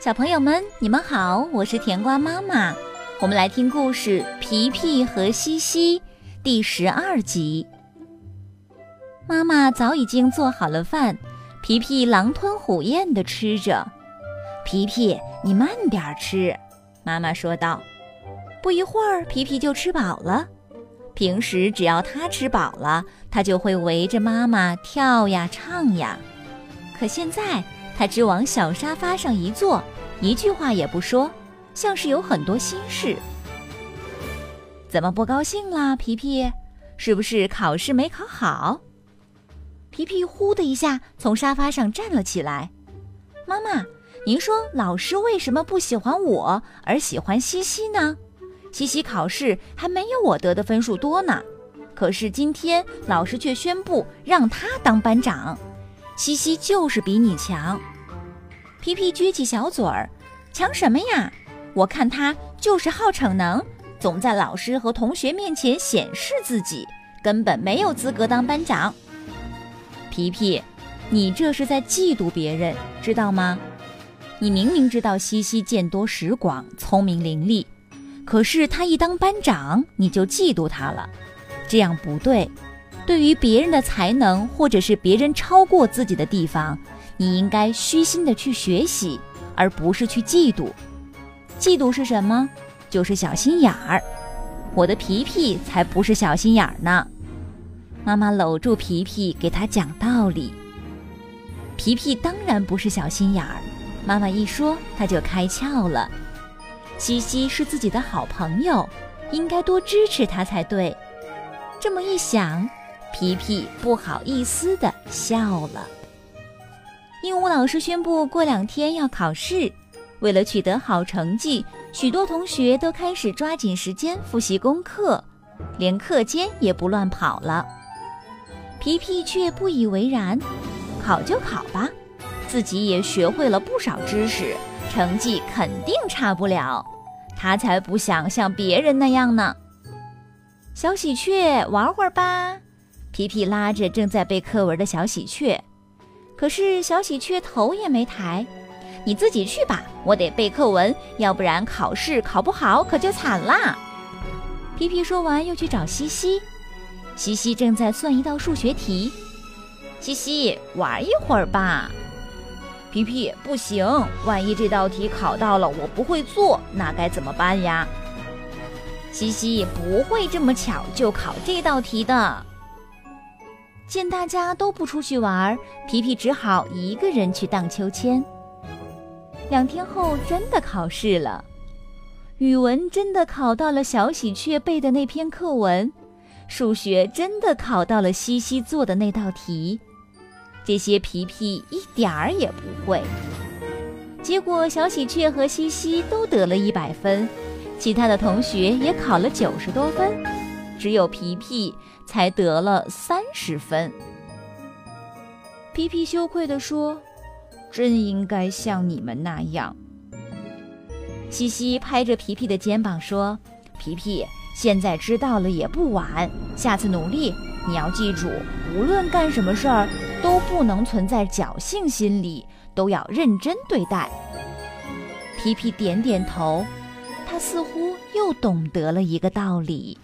小朋友们，你们好，我是甜瓜妈妈。我们来听故事《皮皮和西西》第十二集。妈妈早已经做好了饭，皮皮狼吞虎咽地吃着。皮皮，你慢点吃，妈妈说道。不一会儿，皮皮就吃饱了。平时只要他吃饱了，他就会围着妈妈跳呀唱呀。可现在，他只往小沙发上一坐，一句话也不说，像是有很多心事。怎么不高兴啦，皮皮？是不是考试没考好？皮皮呼的一下从沙发上站了起来。妈妈，您说老师为什么不喜欢我，而喜欢西西呢？西西考试还没有我得的分数多呢，可是今天老师却宣布让他当班长。西西就是比你强，皮皮撅起小嘴儿，强什么呀？我看他就是好逞能，总在老师和同学面前显示自己，根本没有资格当班长。皮皮，你这是在嫉妒别人，知道吗？你明明知道西西见多识广，聪明伶俐，可是他一当班长，你就嫉妒他了，这样不对。对于别人的才能，或者是别人超过自己的地方，你应该虚心的去学习，而不是去嫉妒。嫉妒是什么？就是小心眼儿。我的皮皮才不是小心眼儿呢。妈妈搂住皮皮，给他讲道理。皮皮当然不是小心眼儿。妈妈一说，他就开窍了。西西是自己的好朋友，应该多支持他才对。这么一想。皮皮不好意思地笑了。鹦鹉老师宣布过两天要考试，为了取得好成绩，许多同学都开始抓紧时间复习功课，连课间也不乱跑了。皮皮却不以为然，考就考吧，自己也学会了不少知识，成绩肯定差不了。他才不想像别人那样呢。小喜鹊，玩会儿吧。皮皮拉着正在背课文的小喜鹊，可是小喜鹊头也没抬。你自己去吧，我得背课文，要不然考试考不好可就惨啦。皮皮说完，又去找西西。西西正在算一道数学题。西西，玩一会儿吧。皮皮，不行，万一这道题考到了我不会做，那该怎么办呀？西西不会这么巧就考这道题的。见大家都不出去玩，皮皮只好一个人去荡秋千。两天后，真的考试了，语文真的考到了小喜鹊背的那篇课文，数学真的考到了西西做的那道题，这些皮皮一点儿也不会。结果，小喜鹊和西西都得了一百分，其他的同学也考了九十多分。只有皮皮才得了三十分。皮皮羞愧地说：“真应该像你们那样。”西西拍着皮皮的肩膀说：“皮皮，现在知道了也不晚，下次努力。你要记住，无论干什么事儿，都不能存在侥幸心理，都要认真对待。”皮皮点点头，他似乎又懂得了一个道理。